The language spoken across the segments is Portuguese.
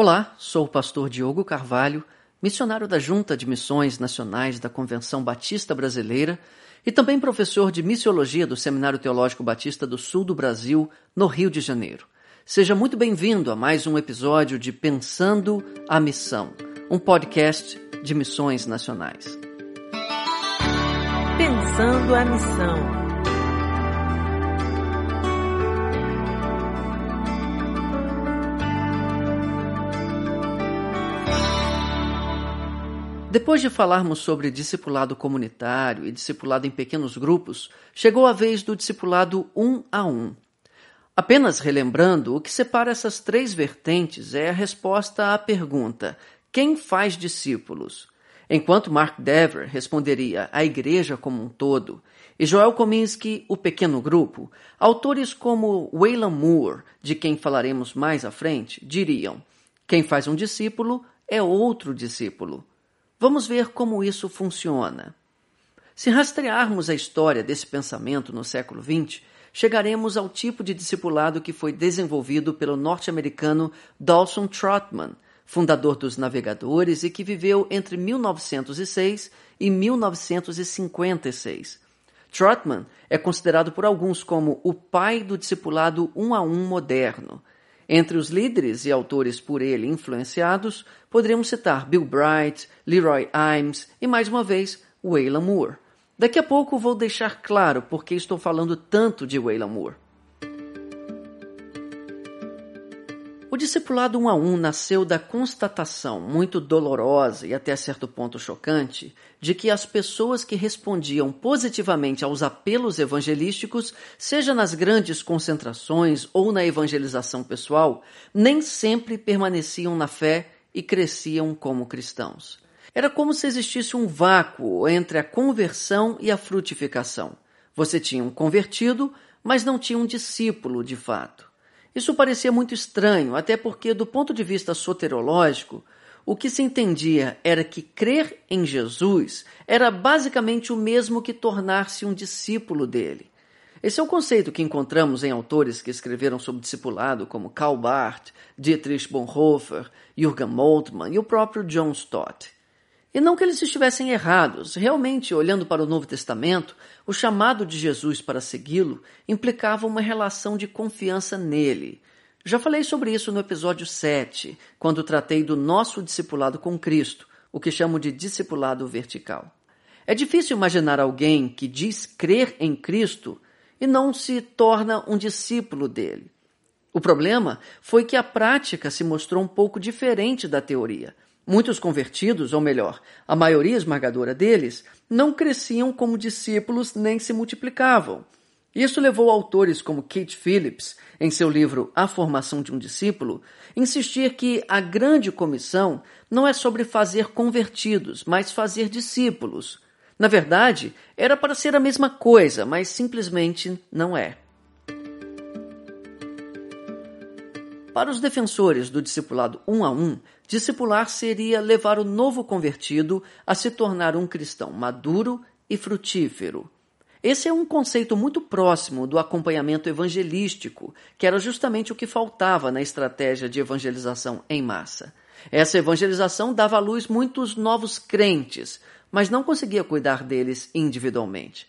Olá, sou o pastor Diogo Carvalho, missionário da Junta de Missões Nacionais da Convenção Batista Brasileira e também professor de missiologia do Seminário Teológico Batista do Sul do Brasil, no Rio de Janeiro. Seja muito bem-vindo a mais um episódio de Pensando a Missão, um podcast de missões nacionais. Pensando a Missão. Depois de falarmos sobre discipulado comunitário e discipulado em pequenos grupos, chegou a vez do discipulado um a um. Apenas relembrando, o que separa essas três vertentes é a resposta à pergunta: quem faz discípulos? Enquanto Mark Dever responderia a igreja como um todo, e Joel Kominsky, o pequeno grupo, autores como Wayland Moore, de quem falaremos mais à frente, diriam: quem faz um discípulo é outro discípulo. Vamos ver como isso funciona. Se rastrearmos a história desse pensamento no século XX, chegaremos ao tipo de discipulado que foi desenvolvido pelo norte-americano Dawson Trotman, fundador dos navegadores e que viveu entre 1906 e 1956. Trotman é considerado por alguns como o pai do discipulado um a um moderno. Entre os líderes e autores por ele influenciados, poderíamos citar Bill Bright, Leroy Imes e, mais uma vez, Waylon Moore. Daqui a pouco vou deixar claro por que estou falando tanto de Waylon Moore. Discipulado um a um nasceu da constatação, muito dolorosa e até certo ponto chocante, de que as pessoas que respondiam positivamente aos apelos evangelísticos, seja nas grandes concentrações ou na evangelização pessoal, nem sempre permaneciam na fé e cresciam como cristãos. Era como se existisse um vácuo entre a conversão e a frutificação. Você tinha um convertido, mas não tinha um discípulo de fato. Isso parecia muito estranho, até porque, do ponto de vista soterológico, o que se entendia era que crer em Jesus era basicamente o mesmo que tornar-se um discípulo dele. Esse é o conceito que encontramos em autores que escreveram sobre discipulado, como Karl Barth, Dietrich Bonhoeffer, Jürgen Moltmann e o próprio John Stott. E não que eles estivessem errados, realmente, olhando para o Novo Testamento, o chamado de Jesus para segui-lo implicava uma relação de confiança nele. Já falei sobre isso no episódio 7, quando tratei do nosso discipulado com Cristo, o que chamo de discipulado vertical. É difícil imaginar alguém que diz crer em Cristo e não se torna um discípulo dele. O problema foi que a prática se mostrou um pouco diferente da teoria. Muitos convertidos, ou melhor, a maioria esmagadora deles, não cresciam como discípulos nem se multiplicavam. Isso levou autores como Kate Phillips, em seu livro A Formação de um Discípulo, insistir que a grande comissão não é sobre fazer convertidos, mas fazer discípulos. Na verdade, era para ser a mesma coisa, mas simplesmente não é. Para os defensores do discipulado um a um, discipular seria levar o novo convertido a se tornar um cristão maduro e frutífero. Esse é um conceito muito próximo do acompanhamento evangelístico, que era justamente o que faltava na estratégia de evangelização em massa. Essa evangelização dava à luz muitos novos crentes, mas não conseguia cuidar deles individualmente.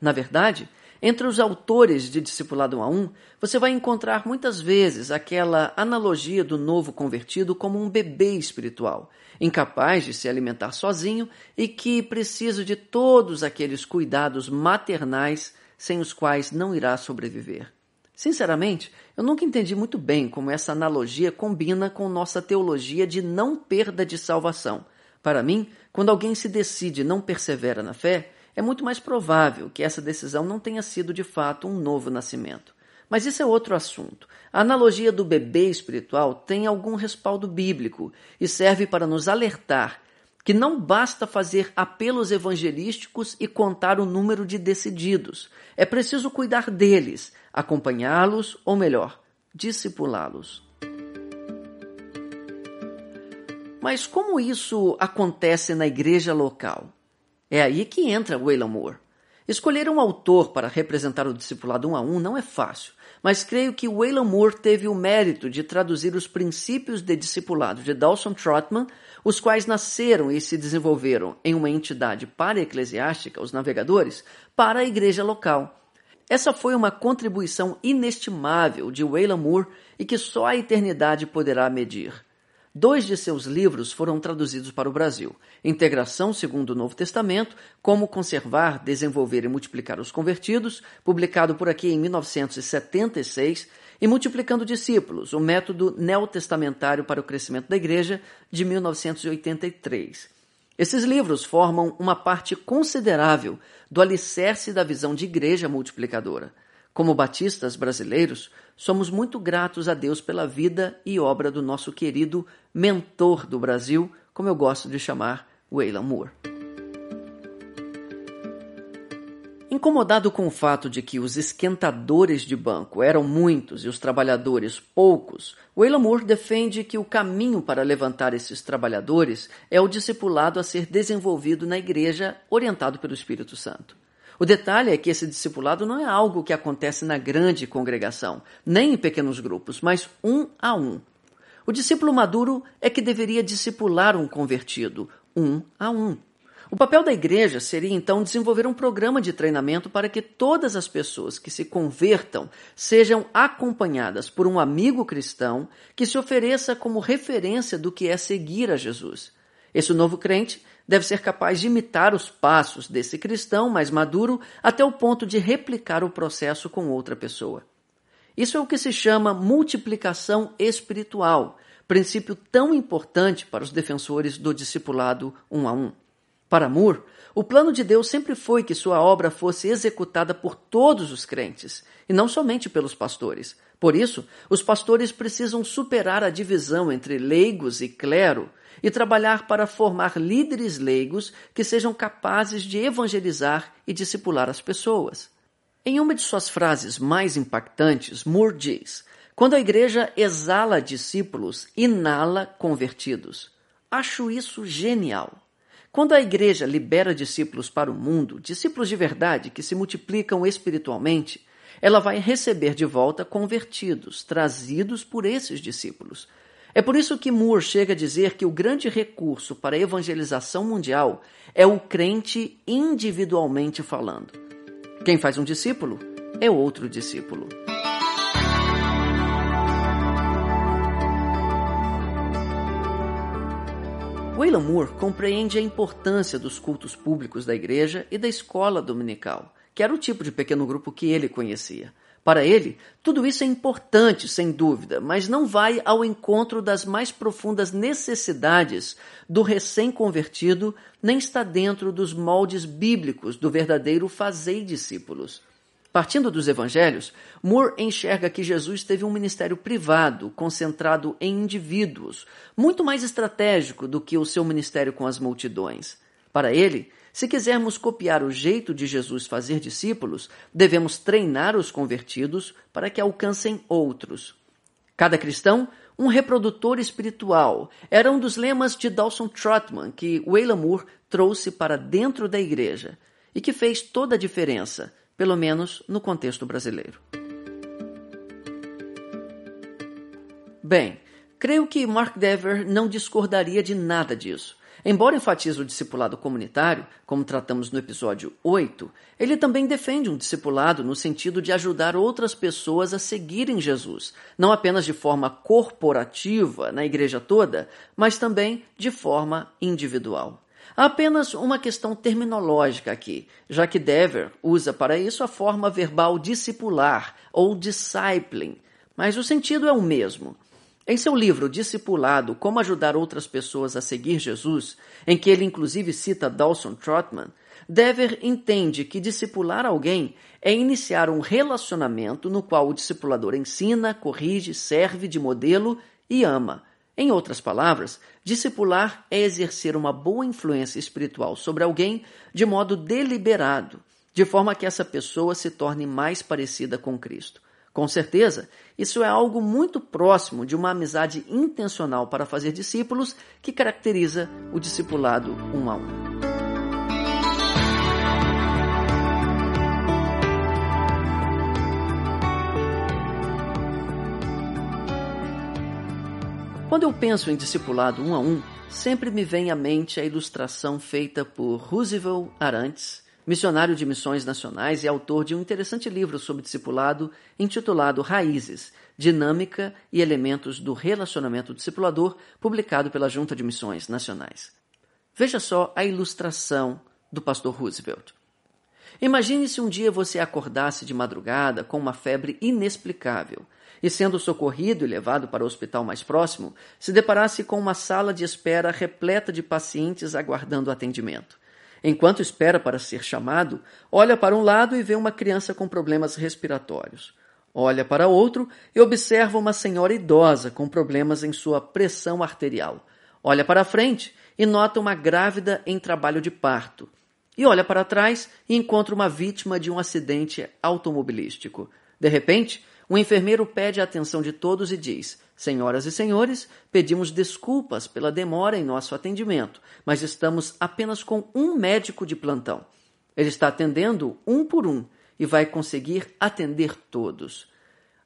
Na verdade, entre os autores de Discipulado 1 a 1, você vai encontrar muitas vezes aquela analogia do novo convertido como um bebê espiritual, incapaz de se alimentar sozinho e que precisa de todos aqueles cuidados maternais sem os quais não irá sobreviver. Sinceramente, eu nunca entendi muito bem como essa analogia combina com nossa teologia de não perda de salvação. Para mim, quando alguém se decide e não persevera na fé, é muito mais provável que essa decisão não tenha sido de fato um novo nascimento. Mas isso é outro assunto. A analogia do bebê espiritual tem algum respaldo bíblico e serve para nos alertar que não basta fazer apelos evangelísticos e contar o número de decididos. É preciso cuidar deles, acompanhá-los, ou melhor, discipulá-los. Mas como isso acontece na igreja local? É aí que entra Waylon Moore. Escolher um autor para representar o discipulado um a um não é fácil, mas creio que Wayland Moore teve o mérito de traduzir os princípios de discipulado de Dawson Trotman, os quais nasceram e se desenvolveram em uma entidade para-eclesiástica, os navegadores, para a igreja local. Essa foi uma contribuição inestimável de Wayland Moore e que só a eternidade poderá medir. Dois de seus livros foram traduzidos para o Brasil: Integração segundo o Novo Testamento, Como Conservar, Desenvolver e Multiplicar os Convertidos, publicado por aqui em 1976, e Multiplicando Discípulos, o método neotestamentário para o crescimento da Igreja, de 1983. Esses livros formam uma parte considerável do alicerce da visão de igreja multiplicadora. Como batistas brasileiros, somos muito gratos a Deus pela vida e obra do nosso querido mentor do Brasil, como eu gosto de chamar Wayland Moore. Incomodado com o fato de que os esquentadores de banco eram muitos e os trabalhadores poucos, Wayland Moore defende que o caminho para levantar esses trabalhadores é o discipulado a ser desenvolvido na igreja, orientado pelo Espírito Santo. O detalhe é que esse discipulado não é algo que acontece na grande congregação, nem em pequenos grupos, mas um a um. O discípulo maduro é que deveria discipular um convertido, um a um. O papel da igreja seria então desenvolver um programa de treinamento para que todas as pessoas que se convertam sejam acompanhadas por um amigo cristão que se ofereça como referência do que é seguir a Jesus. Esse novo crente deve ser capaz de imitar os passos desse cristão mais maduro até o ponto de replicar o processo com outra pessoa. Isso é o que se chama multiplicação espiritual, princípio tão importante para os defensores do discipulado um a um. Para Moore, o plano de Deus sempre foi que sua obra fosse executada por todos os crentes, e não somente pelos pastores. Por isso, os pastores precisam superar a divisão entre leigos e clero e trabalhar para formar líderes leigos que sejam capazes de evangelizar e discipular as pessoas. Em uma de suas frases mais impactantes, Moore diz: Quando a igreja exala discípulos, inala convertidos. Acho isso genial. Quando a igreja libera discípulos para o mundo, discípulos de verdade que se multiplicam espiritualmente, ela vai receber de volta convertidos, trazidos por esses discípulos. É por isso que Moore chega a dizer que o grande recurso para a evangelização mundial é o crente individualmente falando. Quem faz um discípulo é outro discípulo. Wayland Moore compreende a importância dos cultos públicos da igreja e da escola dominical, que era o tipo de pequeno grupo que ele conhecia. Para ele, tudo isso é importante, sem dúvida, mas não vai ao encontro das mais profundas necessidades do recém-convertido, nem está dentro dos moldes bíblicos do verdadeiro fazer discípulos. Partindo dos evangelhos, Moore enxerga que Jesus teve um ministério privado, concentrado em indivíduos, muito mais estratégico do que o seu ministério com as multidões. Para ele, se quisermos copiar o jeito de Jesus fazer discípulos, devemos treinar os convertidos para que alcancem outros. Cada cristão, um reprodutor espiritual, era um dos lemas de Dawson Trotman que Wayland Moore trouxe para dentro da igreja e que fez toda a diferença, pelo menos no contexto brasileiro. Bem, creio que Mark Dever não discordaria de nada disso. Embora enfatize o discipulado comunitário, como tratamos no episódio 8, ele também defende um discipulado no sentido de ajudar outras pessoas a seguirem Jesus, não apenas de forma corporativa na igreja toda, mas também de forma individual. Há apenas uma questão terminológica aqui, já que Dever usa para isso a forma verbal discipular ou discipling, mas o sentido é o mesmo. Em seu livro Discipulado: Como Ajudar Outras Pessoas a Seguir Jesus, em que ele inclusive cita Dawson Trotman, Dever entende que discipular alguém é iniciar um relacionamento no qual o discipulador ensina, corrige, serve de modelo e ama. Em outras palavras, discipular é exercer uma boa influência espiritual sobre alguém de modo deliberado, de forma que essa pessoa se torne mais parecida com Cristo. Com certeza, isso é algo muito próximo de uma amizade intencional para fazer discípulos que caracteriza o discipulado um a um. Quando eu penso em discipulado um a um, sempre me vem à mente a ilustração feita por Roosevelt Arantes, missionário de missões nacionais e autor de um interessante livro sobre discipulado intitulado Raízes, Dinâmica e Elementos do Relacionamento Discipulador, publicado pela Junta de Missões Nacionais. Veja só a ilustração do pastor Roosevelt. Imagine se um dia você acordasse de madrugada com uma febre inexplicável e, sendo socorrido e levado para o hospital mais próximo, se deparasse com uma sala de espera repleta de pacientes aguardando atendimento. Enquanto espera para ser chamado, olha para um lado e vê uma criança com problemas respiratórios. Olha para outro e observa uma senhora idosa com problemas em sua pressão arterial. Olha para frente e nota uma grávida em trabalho de parto. E olha para trás e encontra uma vítima de um acidente automobilístico. De repente, o enfermeiro pede a atenção de todos e diz: Senhoras e senhores, pedimos desculpas pela demora em nosso atendimento, mas estamos apenas com um médico de plantão. Ele está atendendo um por um e vai conseguir atender todos.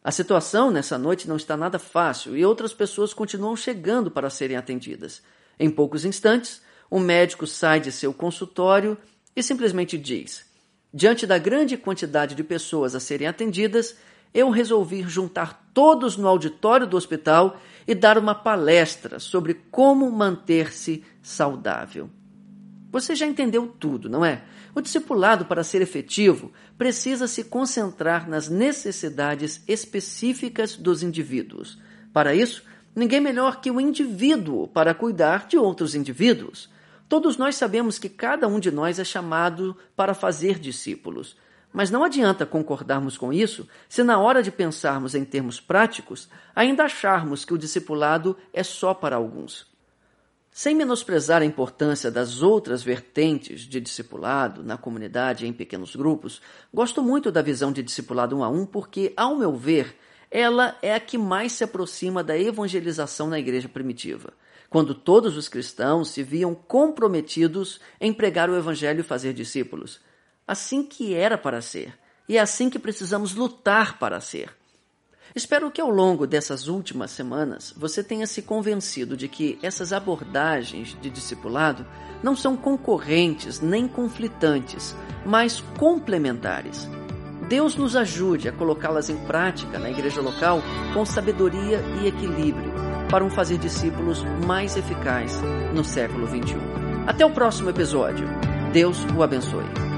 A situação nessa noite não está nada fácil e outras pessoas continuam chegando para serem atendidas. Em poucos instantes, o médico sai de seu consultório e simplesmente diz: Diante da grande quantidade de pessoas a serem atendidas, eu resolvi juntar todos no auditório do hospital e dar uma palestra sobre como manter-se saudável. Você já entendeu tudo, não é? O discipulado, para ser efetivo, precisa se concentrar nas necessidades específicas dos indivíduos. Para isso, ninguém melhor que o indivíduo para cuidar de outros indivíduos. Todos nós sabemos que cada um de nós é chamado para fazer discípulos. Mas não adianta concordarmos com isso se, na hora de pensarmos em termos práticos, ainda acharmos que o discipulado é só para alguns. Sem menosprezar a importância das outras vertentes de discipulado na comunidade e em pequenos grupos, gosto muito da visão de discipulado um a um porque, ao meu ver, ela é a que mais se aproxima da evangelização na igreja primitiva, quando todos os cristãos se viam comprometidos em pregar o evangelho e fazer discípulos assim que era para ser, e é assim que precisamos lutar para ser. Espero que ao longo dessas últimas semanas você tenha se convencido de que essas abordagens de discipulado não são concorrentes nem conflitantes, mas complementares. Deus nos ajude a colocá-las em prática na igreja local com sabedoria e equilíbrio para um fazer discípulos mais eficaz no século XXI. Até o próximo episódio. Deus o abençoe.